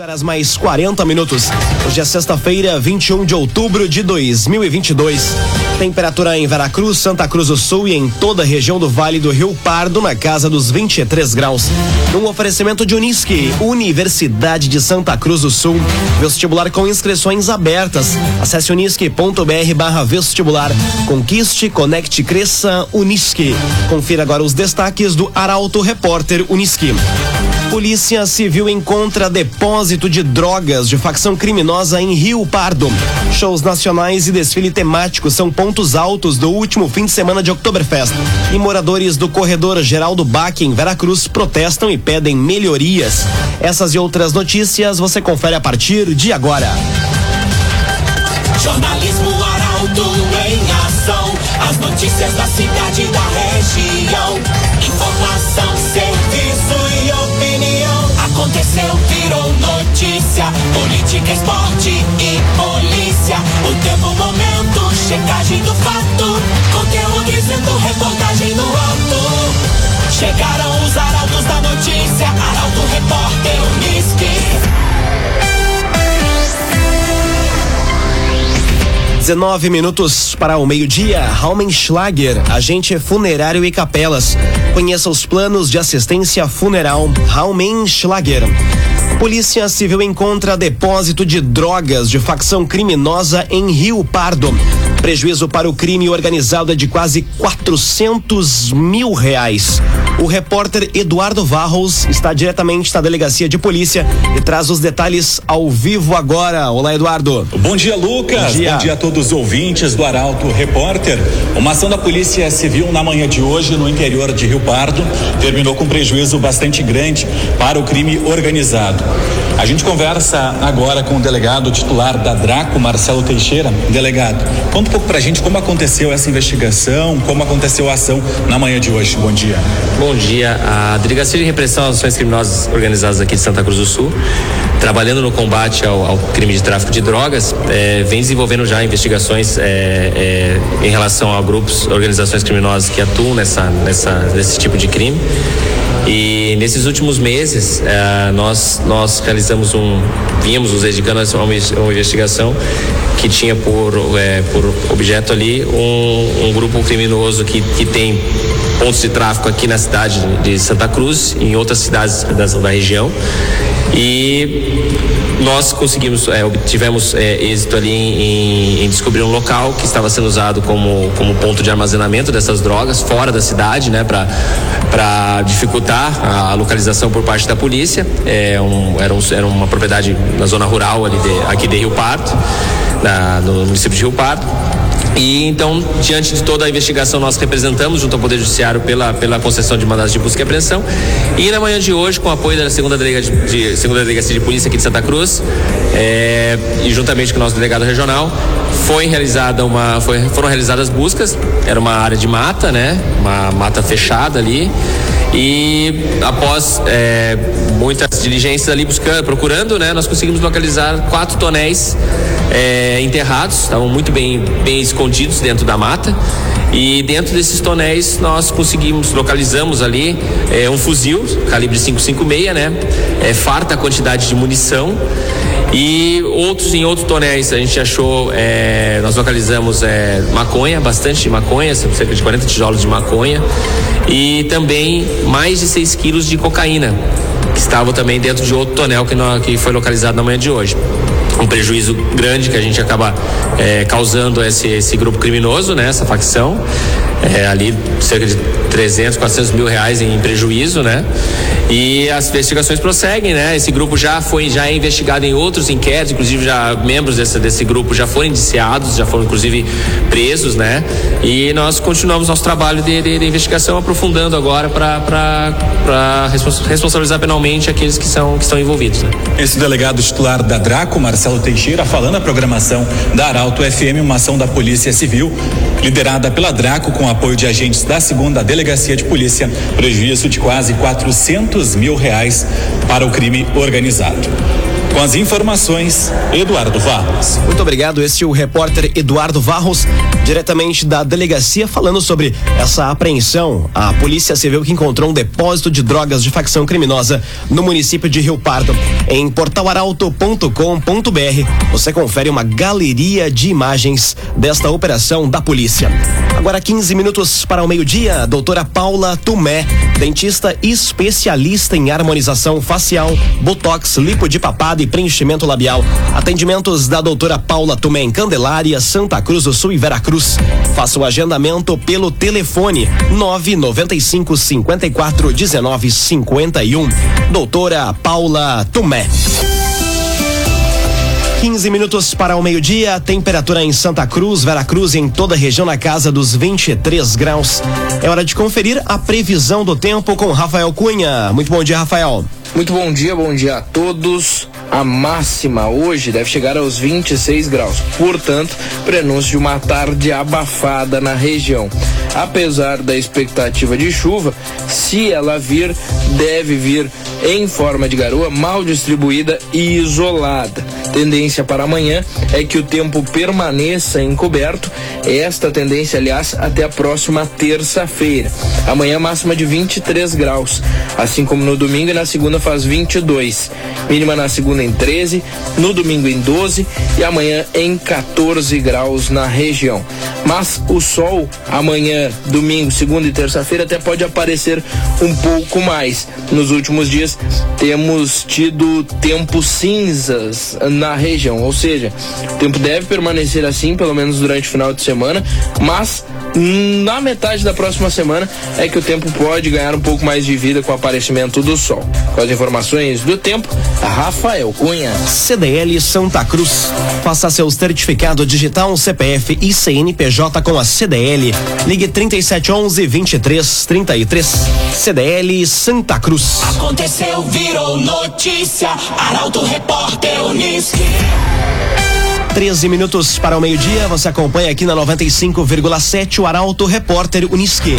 horas mais 40 minutos. Hoje é sexta-feira, 21 de outubro de 2022. Temperatura em Veracruz, Santa Cruz do Sul e em toda a região do Vale do Rio Pardo na casa dos 23 graus. Um oferecimento de Unisque, Universidade de Santa Cruz do Sul. Vestibular com inscrições abertas. Acesse unisque.br barra vestibular. Conquiste, conecte, cresça, Unisque. Confira agora os destaques do Arauto Repórter Unisque. Polícia Civil encontra depósito de drogas de facção criminosa em Rio Pardo. Shows nacionais e desfile temático são pontos altos do último fim de semana de Oktoberfest. E moradores do corredor Geraldo Bach em Veracruz protestam e pedem melhorias. Essas e outras notícias você confere a partir de agora. Jornalismo Arauto em ação. As notícias da cidade e da região. Informação, serviço e opinião. Aconteceu, virou notícia. Política, esporte e polícia. O tempo, checagem do fato. Conteúdo dizendo, reportagem no alto. Chegaram os arautos da notícia. Arauto, repórter, Unisque. 19 minutos para o meio-dia. Raumenschlager, agente funerário e capelas. Conheça os planos de assistência funeral Raumenschlager. Polícia Civil encontra depósito de drogas de facção criminosa em Rio Pardo. Prejuízo para o crime organizado é de quase 400 mil reais. O repórter Eduardo Varros está diretamente na delegacia de polícia e traz os detalhes ao vivo agora. Olá, Eduardo. Bom dia, Lucas. Bom dia, Bom dia a todos os ouvintes do Arauto Repórter. Uma ação da Polícia Civil na manhã de hoje no interior de Rio Pardo terminou com prejuízo bastante grande para o crime organizado. A gente conversa agora com o delegado titular da Draco, Marcelo Teixeira. Delegado, conta um pouco pra gente como aconteceu essa investigação, como aconteceu a ação na manhã de hoje. Bom dia. Bom dia. A Delegacia de Repressão às Ações Criminosas Organizadas aqui de Santa Cruz do Sul, trabalhando no combate ao, ao crime de tráfico de drogas, eh, vem desenvolvendo já investigações eh, eh, em relação a grupos, organizações criminosas que atuam nessa, nessa, nesse tipo de crime. E nesses últimos meses, eh, nós, nós realizamos um. Vínhamos nos dedicando a uma, uma investigação que tinha por, eh, por objeto ali um, um grupo criminoso que, que tem pontos de tráfico aqui na cidade de Santa Cruz, em outras cidades da, da região. E nós conseguimos, é, obtivemos é, êxito ali em, em, descobrir um local que estava sendo usado como, como ponto de armazenamento dessas drogas fora da cidade, né, para dificultar a, localização por parte da polícia. É um, era, um, era uma propriedade na zona rural ali de, aqui de Rio Pardo, na, no município de Rio Pardo. E então, diante de toda a investigação, nós representamos junto ao Poder Judiciário pela, pela concessão de mandados de busca e apreensão. E na manhã de hoje, com o apoio da segunda, delega de, de, segunda Delegacia de Polícia aqui de Santa Cruz, é, e juntamente com o nosso delegado regional, foi realizada uma, foi, foram realizadas buscas. Era uma área de mata, né? Uma mata fechada ali. E após é, muitas diligências ali buscando, procurando, né, nós conseguimos localizar quatro tonéis é, enterrados, estavam muito bem, bem escondidos dentro da mata. E dentro desses tonéis nós conseguimos, localizamos ali é, um fuzil calibre 556, né? É, farta quantidade de munição. E outros em outros tonéis a gente achou, é, nós localizamos é, maconha, bastante maconha, cerca de 40 tijolos de maconha e também mais de 6 quilos de cocaína, que estavam também dentro de outro tonel que, que foi localizado na manhã de hoje um prejuízo grande que a gente acaba é, causando esse, esse grupo criminoso, né? Essa facção. É, ali cerca de 300, 400 mil reais em prejuízo, né? E as investigações prosseguem, né? Esse grupo já foi, já é investigado em outros inquéritos, inclusive já membros desse, desse grupo já foram indiciados, já foram inclusive presos, né? E nós continuamos nosso trabalho de, de, de investigação aprofundando agora para responsabilizar penalmente aqueles que são que estão envolvidos. Né? Esse delegado titular da Draco, Marcelo Teixeira, falando a programação da Arauto FM, uma ação da Polícia Civil, liderada pela Draco com apoio de agentes da segunda delegacia de polícia, prejuízo de quase 400 mil reais para o crime organizado. Com as informações, Eduardo Varros. Muito obrigado. Este é o repórter Eduardo Varros, diretamente da delegacia, falando sobre essa apreensão. A Polícia Civil que encontrou um depósito de drogas de facção criminosa no município de Rio Pardo. Em portalaralto.com.br você confere uma galeria de imagens desta operação da polícia. Agora 15 minutos para o meio-dia, doutora Paula Tumé, dentista especialista em harmonização facial, botox, lipo de papada e preenchimento labial. Atendimentos da doutora Paula Tumé em Candelária, Santa Cruz do Sul e Veracruz. Faça o agendamento pelo telefone 995 54 19 51. Doutora Paula Tumé. 15 minutos para o meio-dia, temperatura em Santa Cruz, Veracruz e em toda a região na casa dos 23 graus. É hora de conferir a previsão do tempo com Rafael Cunha. Muito bom dia, Rafael. Muito bom dia, bom dia a todos. A máxima hoje deve chegar aos 26 graus, portanto, prenúncio de uma tarde abafada na região. Apesar da expectativa de chuva, se ela vir, deve vir em forma de garoa mal distribuída e isolada. Tendência para amanhã é que o tempo permaneça encoberto. Esta tendência, aliás, até a próxima terça-feira. Amanhã máxima de 23 graus, assim como no domingo e na segunda faz 22. Mínima na segunda em 13, no domingo em 12 e amanhã em 14 graus na região. Mas o sol amanhã, domingo, segunda e terça-feira até pode aparecer um pouco mais. Nos últimos dias temos tido tempos cinzas na região, ou seja, o tempo deve permanecer assim, pelo menos durante o final de semana, mas na metade da próxima semana é que o tempo pode ganhar um pouco mais de vida com o aparecimento do sol. Com as informações do tempo, Rafael Cunha. CDL Santa Cruz. Faça seu certificado digital CPF e CNPJ com a CDL. Ligue 3711 2333. CDL Santa Cruz. Aconteceu, virou notícia. Arauto Repórter Unisque. 13 minutos para o meio-dia, você acompanha aqui na 95,7 o Arauto Repórter Unisque.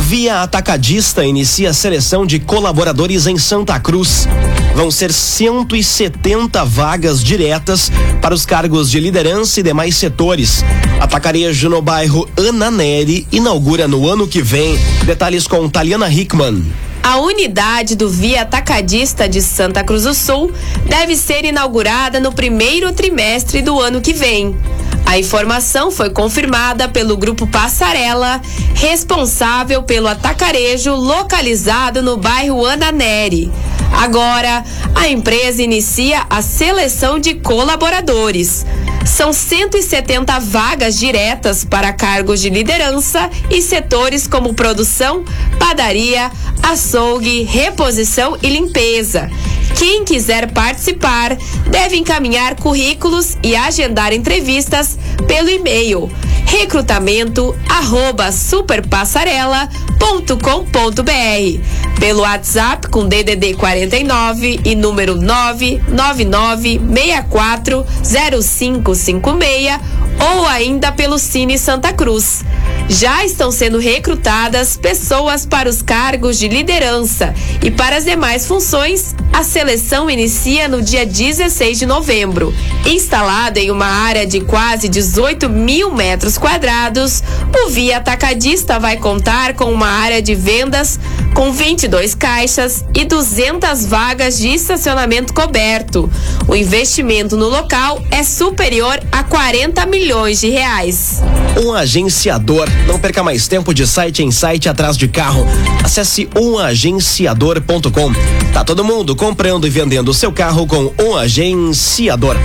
Via Atacadista inicia a seleção de colaboradores em Santa Cruz. Vão ser 170 vagas diretas para os cargos de liderança e demais setores. Atacarejo no bairro Ana Neri inaugura no ano que vem. Detalhes com Taliana Hickman. A unidade do Via Atacadista de Santa Cruz do Sul deve ser inaugurada no primeiro trimestre do ano que vem. A informação foi confirmada pelo Grupo Passarela, responsável pelo atacarejo localizado no bairro Ananeri. Agora, a empresa inicia a seleção de colaboradores. São 170 vagas diretas para cargos de liderança e setores como produção, padaria, açougue, reposição e limpeza. Quem quiser participar deve encaminhar currículos e agendar entrevistas pelo e-mail recrutamento arroba superpassarela.com.br pelo WhatsApp com DDD 49 e número 999640556 ou ainda pelo Cine Santa Cruz. Já estão sendo recrutadas pessoas para os cargos de liderança e para as demais funções, a seleção inicia no dia 16 de novembro. Instalada em uma área de quase 18 mil metros quadrados, o Via Atacadista vai contar com uma área de vendas com 22 caixas e 200 vagas de estacionamento coberto. O investimento no local é superior a 40 milhões de reais. Um agenciador. Não perca mais tempo de site em site atrás de carro. Acesse umagenciador.com. Tá todo mundo comprando e vendendo seu carro com um agenciador.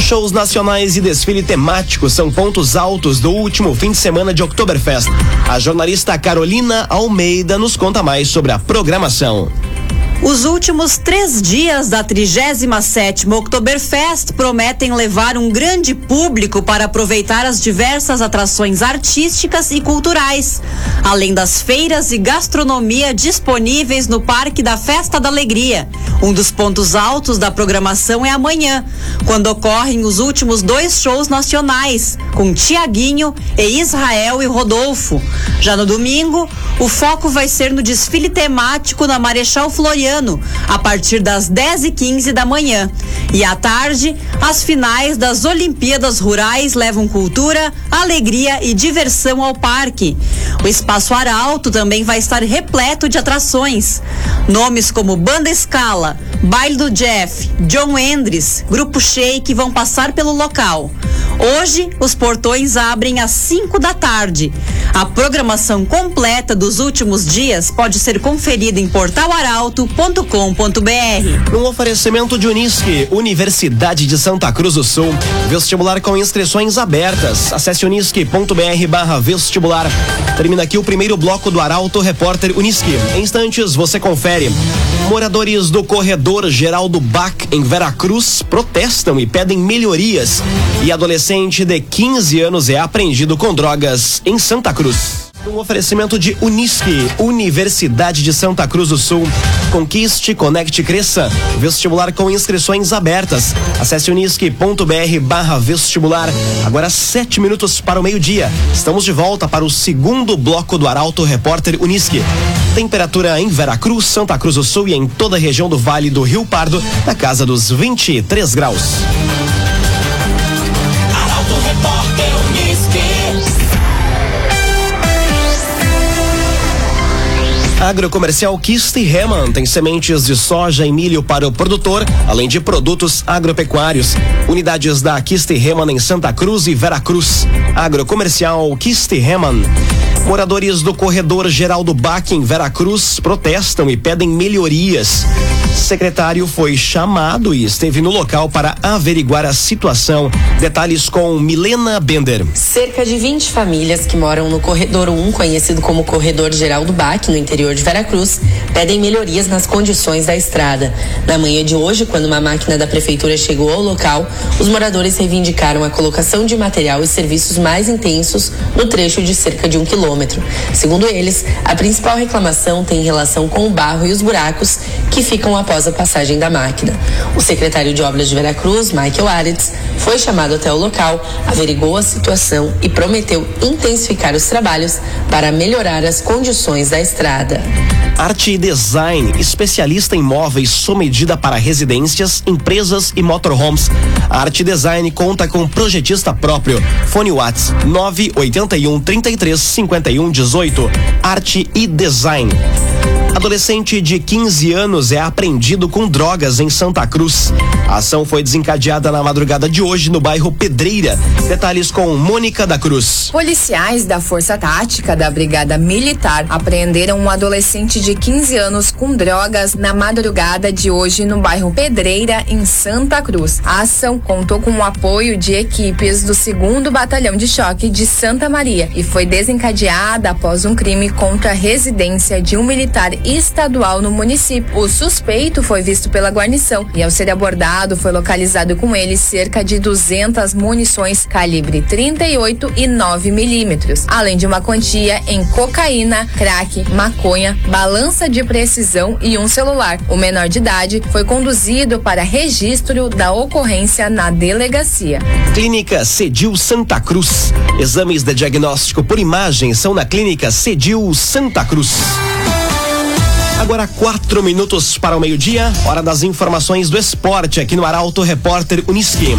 Shows nacionais e desfile temático são pontos altos do último fim de semana de Oktoberfest. A jornalista Carolina Almeida nos conta mais sobre a programação. Os últimos três dias da 37 Oktoberfest prometem levar um grande público para aproveitar as diversas atrações artísticas e culturais, além das feiras e gastronomia disponíveis no Parque da Festa da Alegria. Um dos pontos altos da programação é amanhã, quando ocorrem os últimos dois shows nacionais, com Tiaguinho e Israel e Rodolfo. Já no domingo, o foco vai ser no desfile temático na Marechal Floriano Floriano, a partir das 10 e 15 da manhã. E à tarde, as finais das Olimpíadas Rurais levam cultura, alegria e diversão ao parque. O Espaço Arauto também vai estar repleto de atrações. Nomes como Banda Escala, Baile do Jeff, John Endres, Grupo Shake vão passar pelo local. Hoje, os portões abrem às 5 da tarde. A programação completa dos últimos dias pode ser conferida em portalaralto.com.br. Um oferecimento de Unisque, Universidade de Santa Cruz do Sul. Vestibular com inscrições abertas. Acesse unisque.br barra vestibular. Termina aqui o primeiro bloco do Arauto Repórter Unisque. Em instantes, você confere. Moradores do corredor Geraldo Bach, em Veracruz, protestam e pedem melhorias. E adolescente de 15 anos é apreendido com drogas em Santa Cruz. Um oferecimento de Unisque, Universidade de Santa Cruz do Sul. Conquiste, conecte, cresça. Vestibular com inscrições abertas. Acesse unisque.br barra vestibular. Agora sete minutos para o meio-dia. Estamos de volta para o segundo bloco do Arauto Repórter Unisque. Temperatura em Veracruz, Santa Cruz do Sul e em toda a região do Vale do Rio Pardo, na casa dos 23 graus. Agrocomercial Kist Heman tem sementes de soja e milho para o produtor, além de produtos agropecuários. Unidades da Kist Heman em Santa Cruz e Veracruz. Agrocomercial Kist Heman. Moradores do corredor Geraldo Bach em Veracruz protestam e pedem melhorias. Secretário foi chamado e esteve no local para averiguar a situação. Detalhes com Milena Bender. Cerca de 20 famílias que moram no Corredor 1, conhecido como Corredor Geraldo Bach, no interior de Veracruz, pedem melhorias nas condições da estrada. Na manhã de hoje, quando uma máquina da prefeitura chegou ao local, os moradores reivindicaram a colocação de material e serviços mais intensos no trecho de cerca de um quilômetro. Segundo eles, a principal reclamação tem relação com o barro e os buracos que ficam após a passagem da máquina. O secretário de Obras de Veracruz, Michael Aretz, foi chamado até o local, averigou a situação e prometeu intensificar os trabalhos para melhorar as condições da estrada. Arte e Design, especialista em móveis sob medida para residências, empresas e motorhomes. A Arte e Design conta com projetista próprio. Fone Whats 981 33 51 18. Arte e Design. Adolescente de 15 anos é apreendido com drogas em Santa Cruz. A ação foi desencadeada na madrugada de hoje no bairro Pedreira. Detalhes com Mônica da Cruz. Policiais da Força Tática da Brigada Militar apreenderam um adolescente de 15 anos com drogas na madrugada de hoje no bairro Pedreira, em Santa Cruz. A ação contou com o apoio de equipes do 2 Batalhão de Choque de Santa Maria e foi desencadeada após um crime contra a residência de um militar estadual no município. O suspeito foi visto pela guarnição e, ao ser abordado, foi localizado com ele cerca de 200 munições calibre 38 e 9 milímetros, além de uma quantia em cocaína, crack, maconha, balança de precisão e um celular. O menor de idade foi conduzido para registro da ocorrência na delegacia. Clínica Cedil Santa Cruz. Exames de diagnóstico por imagem são na Clínica Cedil Santa Cruz. Agora quatro minutos para o meio-dia, hora das informações do esporte aqui no Arauto Repórter Uniski.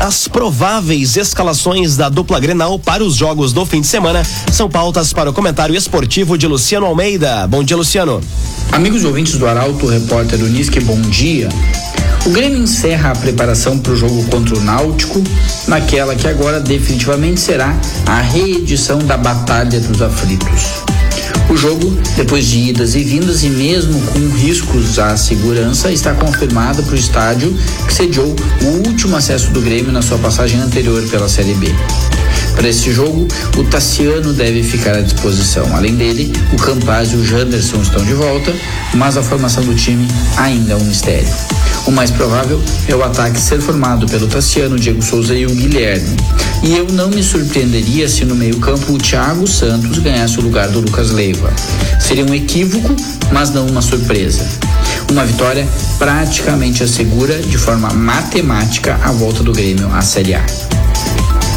As prováveis escalações da dupla Grenal para os jogos do fim de semana são pautas para o comentário esportivo de Luciano Almeida. Bom dia, Luciano. Amigos ouvintes do Arauto, repórter Unisque, bom dia. O Grêmio encerra a preparação para o jogo contra o Náutico, naquela que agora definitivamente será a reedição da Batalha dos Aflitos. O jogo, depois de idas e vindas e mesmo com riscos à segurança, está confirmado para o estádio que sediou o último acesso do Grêmio na sua passagem anterior pela Série B. Para esse jogo, o Tassiano deve ficar à disposição. Além dele, o Campaz e o Janderson estão de volta, mas a formação do time ainda é um mistério. O mais provável é o ataque ser formado pelo Tassiano, Diego Souza e o Guilherme. E eu não me surpreenderia se no meio-campo o Thiago Santos ganhasse o lugar do Lucas Leiva. Seria um equívoco, mas não uma surpresa. Uma vitória praticamente assegura, de forma matemática, a volta do Grêmio à Série A.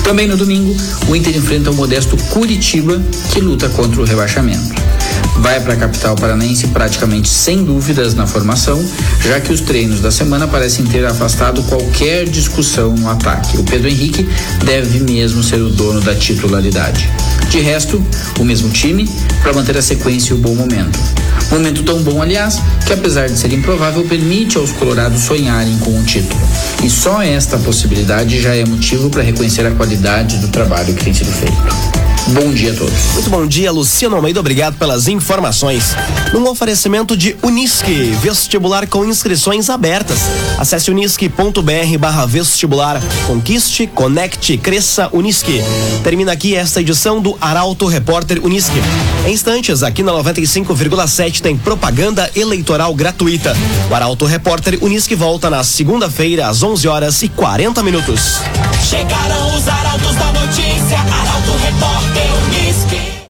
Também no domingo, o Inter enfrenta o modesto Curitiba, que luta contra o rebaixamento. vai para a capital paranaense praticamente sem dúvidas na formação, já que os treinos da semana parecem ter afastado qualquer discussão no ataque. O Pedro Henrique deve mesmo ser o dono da titularidade. De resto, o mesmo time para manter a sequência e o bom momento. Momento tão bom, aliás, que apesar de ser improvável, permite aos colorados sonharem com o título. E só esta possibilidade já é motivo para reconhecer a qualidade do trabalho que tem sido feito. Bom dia a todos. Muito bom dia, Luciano Almeida. Obrigado pelas informações. Num oferecimento de Unisque, vestibular com inscrições abertas. Acesse unisque.br barra vestibular. Conquiste, conecte, cresça Unisque. Termina aqui esta edição do Arauto Repórter Unisque. Em instantes, aqui na 95,7 tem propaganda eleitoral gratuita. O Arauto Repórter Unisque volta na segunda-feira às 11 horas e 40 minutos. Chegaram os Arautos